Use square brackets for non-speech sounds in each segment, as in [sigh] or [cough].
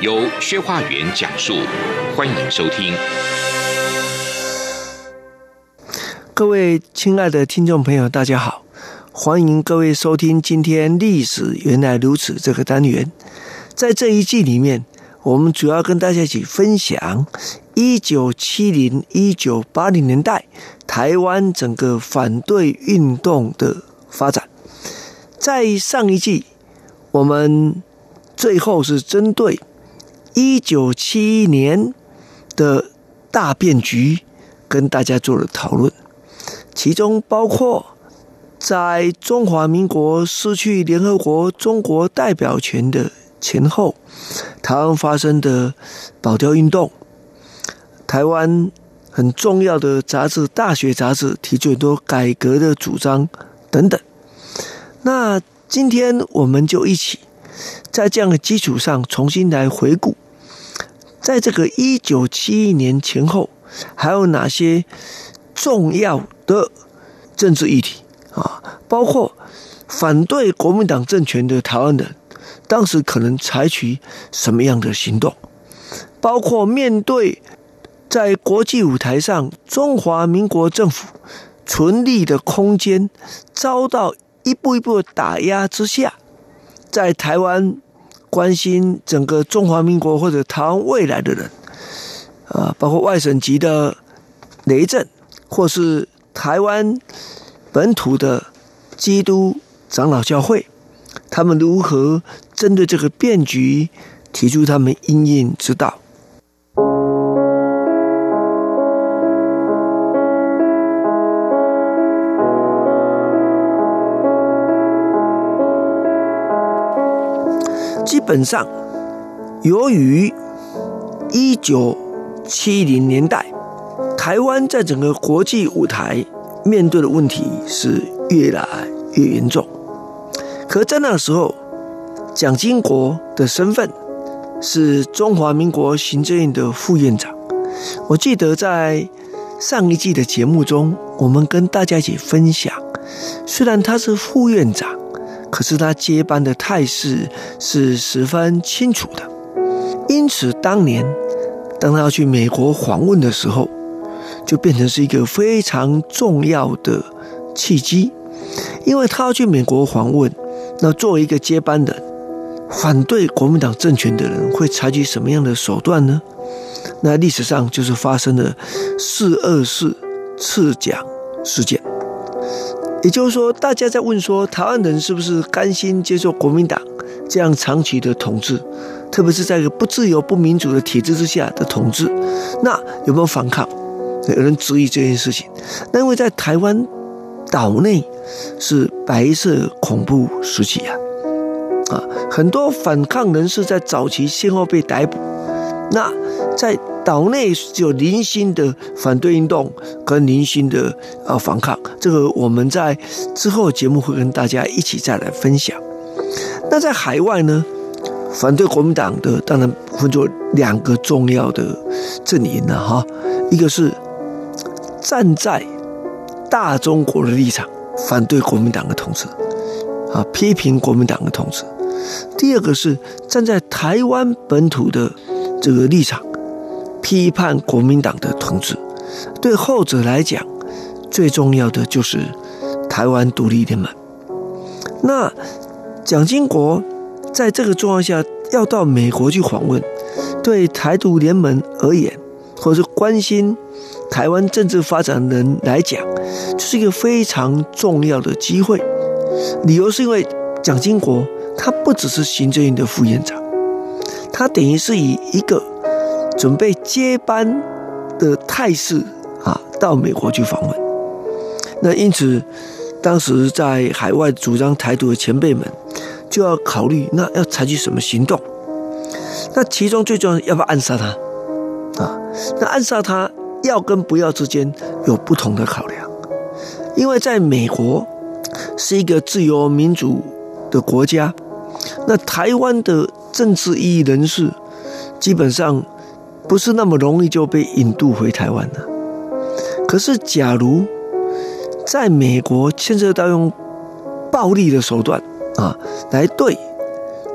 由薛化元讲述，欢迎收听。各位亲爱的听众朋友，大家好，欢迎各位收听今天《历史原来如此》这个单元。在这一季里面，我们主要跟大家一起分享一九七零、一九八零年代台湾整个反对运动的发展。在上一季，我们最后是针对。一九七一年的大变局，跟大家做了讨论，其中包括在中华民国失去联合国中国代表权的前后，台湾发生的保钓运动，台湾很重要的杂志《大学》杂志提出很多改革的主张等等。那今天我们就一起在这样的基础上重新来回顾。在这个一九七一年前后，还有哪些重要的政治议题啊？包括反对国民党政权的台湾人，当时可能采取什么样的行动？包括面对在国际舞台上中华民国政府存立的空间遭到一步一步打压之下，在台湾。关心整个中华民国或者台湾未来的人，啊，包括外省籍的雷震，或是台湾本土的基督长老教会，他们如何针对这个变局提出他们应应之道？本上，由于一九七零年代，台湾在整个国际舞台面对的问题是越来越严重。可在那时候，蒋经国的身份是中华民国行政院的副院长。我记得在上一季的节目中，我们跟大家一起分享，虽然他是副院长。可是他接班的态势是十分清楚的，因此当年当他要去美国访问的时候，就变成是一个非常重要的契机，因为他要去美国访问，那作为一个接班人，反对国民党政权的人会采取什么样的手段呢？那历史上就是发生了四二四刺蒋事件。也就是说，大家在问说，台湾人是不是甘心接受国民党这样长期的统治，特别是在一个不自由、不民主的体制之下的统治？那有没有反抗？有人质疑这件事情。那因为在台湾岛内是白色恐怖时期啊，啊，很多反抗人士在早期先后被逮捕。那在岛内只有零星的反对运动跟零星的呃反抗，这个我们在之后节目会跟大家一起再来分享。那在海外呢，反对国民党的当然分作两个重要的阵营了哈，一个是站在大中国的立场反对国民党的统治啊，批评国民党的统治；第二个是站在台湾本土的这个立场。批判国民党的统治，对后者来讲，最重要的就是台湾独立联盟。那蒋经国在这个状况下要到美国去访问，对台独联盟而言，或者是关心台湾政治发展的人来讲，这是一个非常重要的机会。理由是因为蒋经国他不只是行政院的副院长，他等于是以一个。准备接班的态势啊，到美国去访问。那因此，当时在海外主张台独的前辈们就要考虑，那要采取什么行动？那其中最重要要不要暗杀他啊？那暗杀他要跟不要之间有不同的考量，因为在美国是一个自由民主的国家，那台湾的政治异议人士基本上不是那么容易就被引渡回台湾的。可是假如在美国牵涉到用暴力的手段啊，来对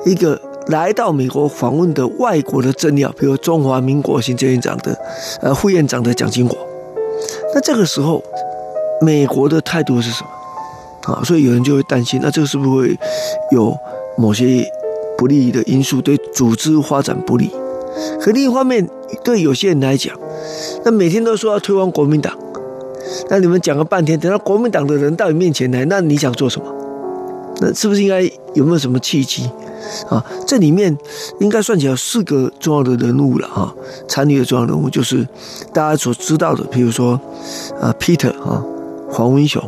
一个来到美国访问的外国的政要，比如中华民国行政院长的呃副院长的蒋经国，那这个时候美国的态度是什么啊？所以有人就会担心，那这个是不是会有某些不利的因素，对组织发展不利？可另一方面，对有些人来讲，那每天都说要推翻国民党。那你们讲了半天，等到国民党的人到你面前来，那你想做什么？那是不是应该有没有什么契机啊？这里面应该算起来四个重要的人物了啊，参与的重要人物就是大家所知道的，比如说啊，Peter 啊，黄文雄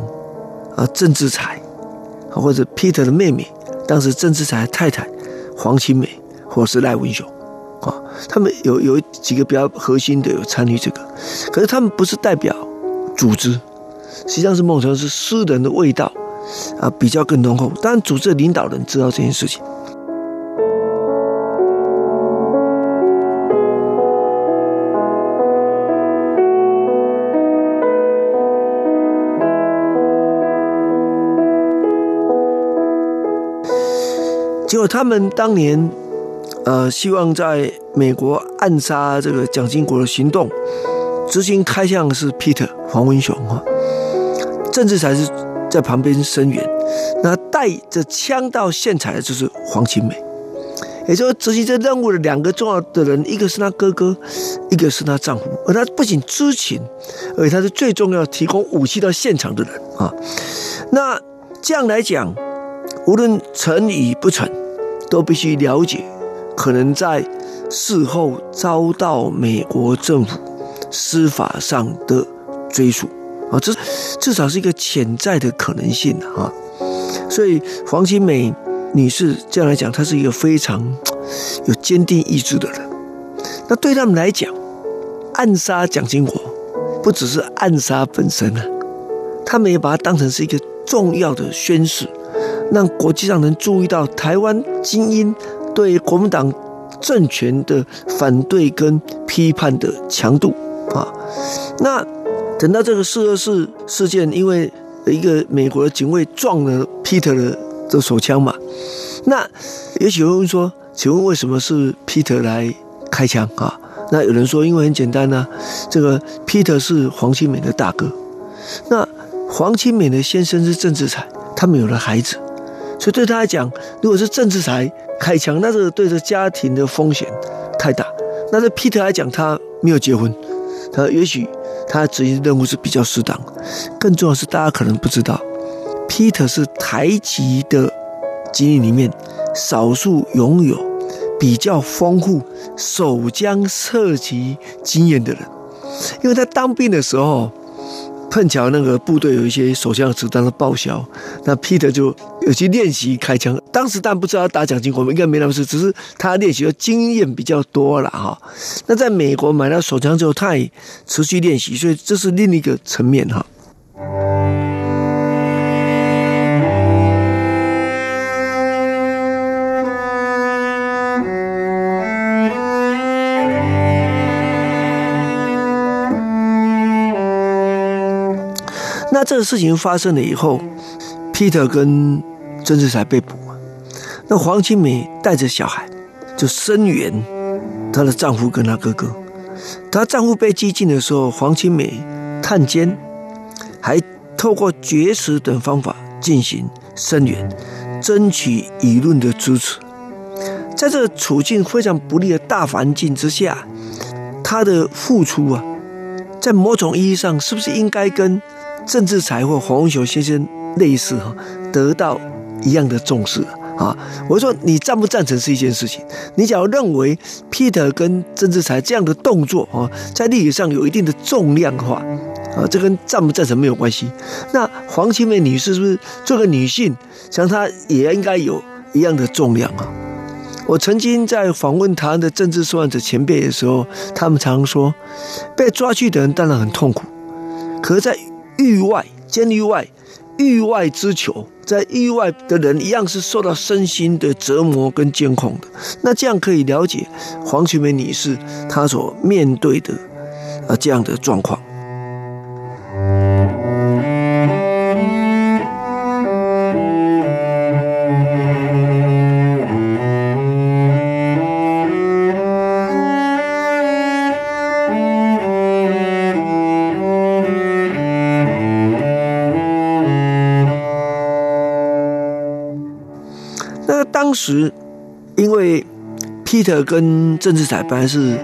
啊，郑志才，或者 Peter 的妹妹，当时郑志才太太黄清美，或是赖文雄啊，他们有有几个比较核心的有参与这个，可是他们不是代表。组织实际上是某种程度是私人的味道啊，比较更浓厚。当然，组织的领导人知道这件事情。结果他们当年呃，希望在美国暗杀这个蒋经国的行动。执行开枪是 Peter 黄文雄哈，政治才是在旁边声援，那带着枪到现场的就是黄清美，也就是执行这任务的两个重要的人，一个是他哥哥，一个是他丈夫，而他不仅知情，而且他是最重要提供武器到现场的人啊。那这样来讲，无论成与不成，都必须了解，可能在事后遭到美国政府。司法上的追诉啊，这至少是一个潜在的可能性啊。所以黄清美女士这样来讲，她是一个非常 [tsk] 有坚定意志的人。那对他们来讲，暗杀蒋经国不只是暗杀本身啊，他们也把它当成是一个重要的宣示，让国际上能注意到台湾精英对国民党政权的反对跟批判的强度。啊，那等到这个四二四事件，因为一个美国的警卫撞了 Peter 的的手枪嘛，那也许会问说，请问为什么是 Peter 来开枪啊？那有人说，因为很简单呢、这个 Peter 是黄清美的大哥，那黄清美的先生是郑志才，他们有了孩子，所以对他来讲，如果是政治才开枪，那这个对着家庭的风险太大。那对 Peter 来讲，他没有结婚。他也许他执行任务是比较适当，更重要是大家可能不知道，Peter 是台籍的经历里面少数拥有比较丰富守疆射击经验的人，因为他当兵的时候。碰巧那个部队有一些手枪子弹的报销，那 Peter 就有去练习开枪。当时但不知道他打奖金，我们，应该没那么事，只是他练习的经验比较多了哈。那在美国买到手枪之后，他也持续练习，所以这是另一个层面哈。这事情发生了以后，Peter 跟郑志才被捕，那黄清美带着小孩就声援她的丈夫跟她哥哥。她丈夫被击毙的时候，黄清美探监，还透过绝食等方法进行声援，争取舆论的支持。在这个处境非常不利的大环境之下，她的付出啊，在某种意义上，是不是应该跟郑志才或黄文雄先生类似哈，得到一样的重视啊！我说你赞不赞成是一件事情，你假如认为 Peter 跟郑志才这样的动作啊，在历史上有一定的重量的话啊，这跟赞不赞成没有关系。那黄清美女士是不是做个女性，像她也应该有一样的重量啊？我曾经在访问台湾的政治受害者前辈的时候，他们常说，被抓去的人当然很痛苦，可是在域外、监狱外、域外之囚，在域外的人一样是受到身心的折磨跟监控的。那这样可以了解黄群梅女士她所面对的啊这样的状况。那当时，因为 Peter 跟郑志才本来是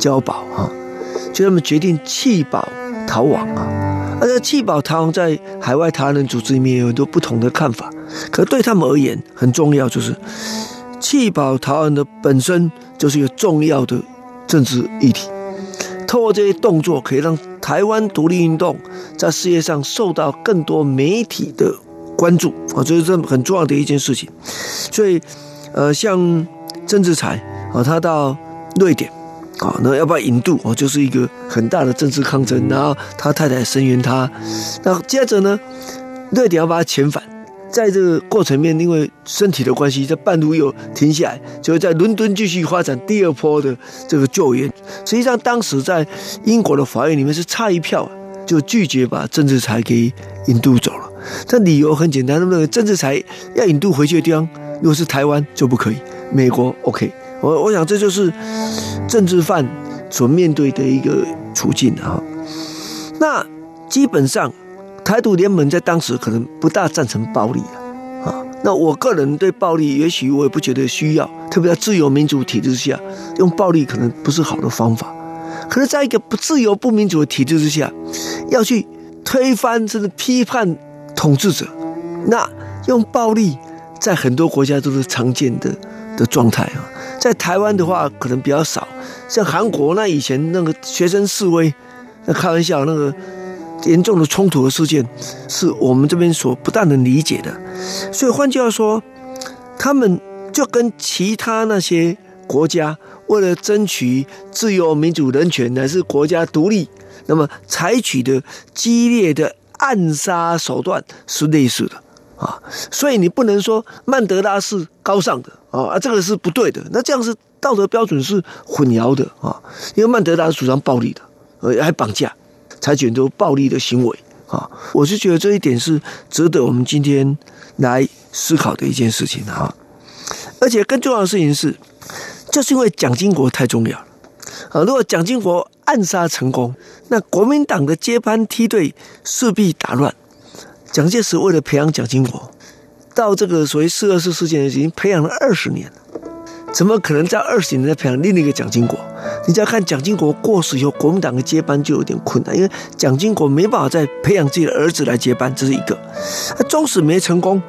交保啊，就他们决定弃保逃亡啊。而且弃保逃亡在海外台湾人组织里面有很多不同的看法，可对他们而言很重要，就是弃保逃亡的本身就是一个重要的政治议题。透过这些动作，可以让台湾独立运动在世界上受到更多媒体的关注啊，这是这很重要的一件事情。所以，呃，像郑志才啊，他到瑞典啊，那要不要引渡啊，就是一个很大的政治抗争。然后他太太声援他，那接着呢，瑞典要把他遣返，在这个过程面，因为身体的关系，在半路又停下来，就在伦敦继续发展第二波的这个救援。实际上，当时在英国的法院里面是差一票，就拒绝把郑志才给引渡走了。他理由很简单，那么政治才要引渡回去的地方，如果是台湾就不可以，美国 OK。我我想这就是政治犯所面对的一个处境啊。那基本上台独联盟在当时可能不大赞成暴力啊。那我个人对暴力，也许我也不觉得需要，特别在自由民主体制下，用暴力可能不是好的方法。可是，在一个不自由、不民主的体制之下，要去推翻甚至批判。统治者，那用暴力，在很多国家都是常见的的状态啊。在台湾的话，可能比较少。像韩国那以前那个学生示威，那开玩笑，那个严重的冲突的事件，是我们这边所不大能理解的。所以换句话说，他们就跟其他那些国家为了争取自由、民主、人权，乃至国家独立，那么采取的激烈的。暗杀手段是类似的啊，所以你不能说曼德拉是高尚的啊，这个是不对的。那这样是道德标准是混淆的啊，因为曼德拉主张暴力的，呃，还绑架，采取很多暴力的行为啊。我是觉得这一点是值得我们今天来思考的一件事情啊。而且更重要的事情是，就是因为蒋经国太重要了啊。如果蒋经国暗杀成功，那国民党的接班梯队势必打乱。蒋介石为了培养蒋经国，到这个所谓四二四事件已经培养了二十年了，怎么可能在二十年再培养另一个蒋经国？你只要看蒋经国过世以后，国民党的接班就有点困难，因为蒋经国没办法再培养自己的儿子来接班，这是一个。那纵使没成功，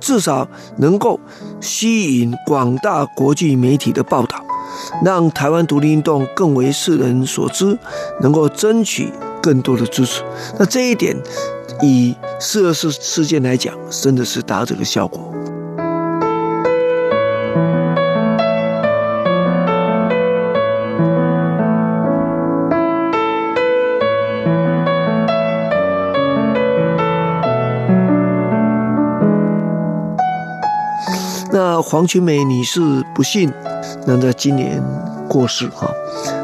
至少能够吸引广大国际媒体的报道。让台湾独立运动更为世人所知，能够争取更多的支持。那这一点，以四二四事件来讲，真的是达到这个效果。黄群梅女士不幸。能在今年过世哈，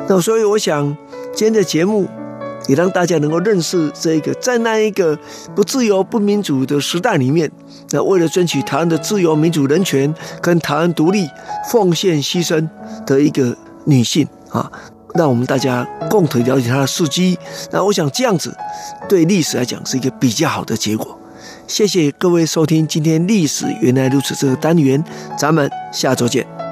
那所以我想今天的节目也让大家能够认识这个在那一个不自由不民主的时代里面，那为了争取台湾的自由民主人权跟台湾独立奉献牺牲的一个女性啊，让我们大家共同了解她的事迹。那我想这样子对历史来讲是一个比较好的结果。谢谢各位收听今天历史原来如此这个单元，咱们下周见。